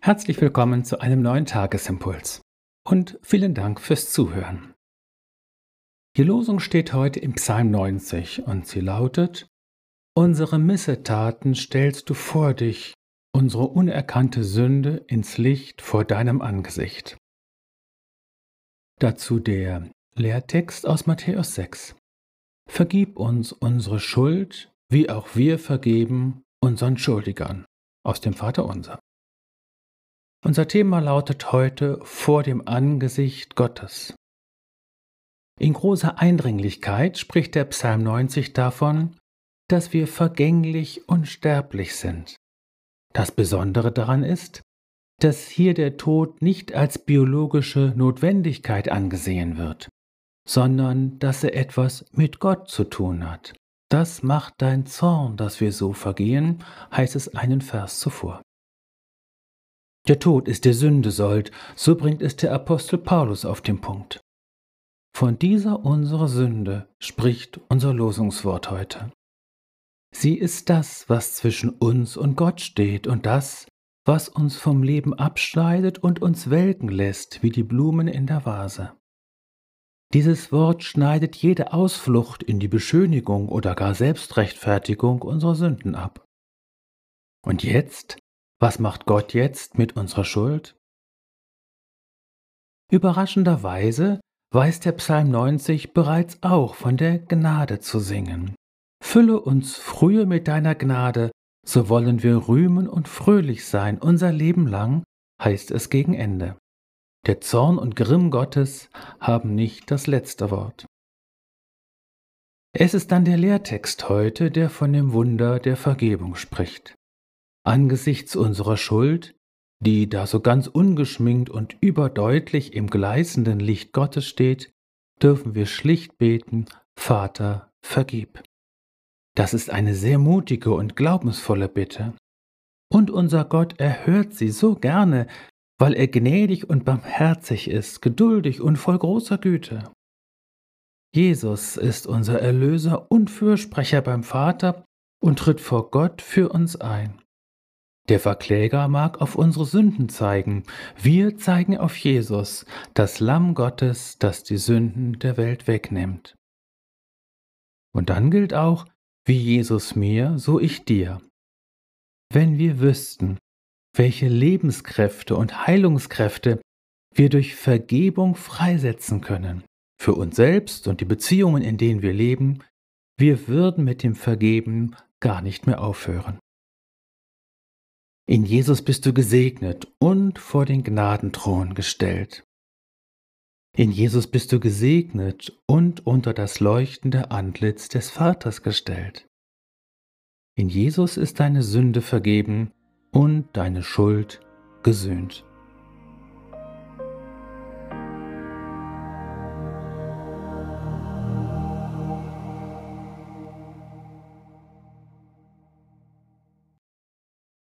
Herzlich willkommen zu einem neuen Tagesimpuls und vielen Dank fürs Zuhören. Die Losung steht heute im Psalm 90 und sie lautet, Unsere Missetaten stellst du vor dich, unsere unerkannte Sünde ins Licht vor deinem Angesicht. Dazu der Lehrtext aus Matthäus 6. Vergib uns unsere Schuld, wie auch wir vergeben unseren Schuldigern. Aus dem Vater unser. Thema lautet heute vor dem Angesicht Gottes. In großer Eindringlichkeit spricht der Psalm 90 davon, dass wir vergänglich und sterblich sind. Das Besondere daran ist, dass hier der Tod nicht als biologische Notwendigkeit angesehen wird, sondern dass er etwas mit Gott zu tun hat. Das macht dein Zorn, dass wir so vergehen, heißt es einen Vers zuvor. Der Tod ist der Sünde sollt, so bringt es der Apostel Paulus auf den Punkt. Von dieser unserer Sünde spricht unser Losungswort heute. Sie ist das, was zwischen uns und Gott steht und das, was uns vom Leben abschneidet und uns welken lässt wie die Blumen in der Vase. Dieses Wort schneidet jede Ausflucht in die Beschönigung oder gar Selbstrechtfertigung unserer Sünden ab. Und jetzt was macht Gott jetzt mit unserer Schuld? Überraschenderweise weiß der Psalm 90 bereits auch von der Gnade zu singen. Fülle uns frühe mit deiner Gnade, so wollen wir rühmen und fröhlich sein unser Leben lang, heißt es gegen Ende. Der Zorn und Grimm Gottes haben nicht das letzte Wort. Es ist dann der Lehrtext heute, der von dem Wunder der Vergebung spricht. Angesichts unserer Schuld, die da so ganz ungeschminkt und überdeutlich im gleißenden Licht Gottes steht, dürfen wir schlicht beten, Vater, vergib. Das ist eine sehr mutige und glaubensvolle Bitte. Und unser Gott erhört sie so gerne, weil er gnädig und barmherzig ist, geduldig und voll großer Güte. Jesus ist unser Erlöser und Fürsprecher beim Vater und tritt vor Gott für uns ein. Der Verkläger mag auf unsere Sünden zeigen, wir zeigen auf Jesus, das Lamm Gottes, das die Sünden der Welt wegnimmt. Und dann gilt auch, wie Jesus mir, so ich dir. Wenn wir wüssten, welche Lebenskräfte und Heilungskräfte wir durch Vergebung freisetzen können, für uns selbst und die Beziehungen, in denen wir leben, wir würden mit dem Vergeben gar nicht mehr aufhören. In Jesus bist du gesegnet und vor den Gnadenthron gestellt. In Jesus bist du gesegnet und unter das leuchtende Antlitz des Vaters gestellt. In Jesus ist deine Sünde vergeben und deine Schuld gesöhnt.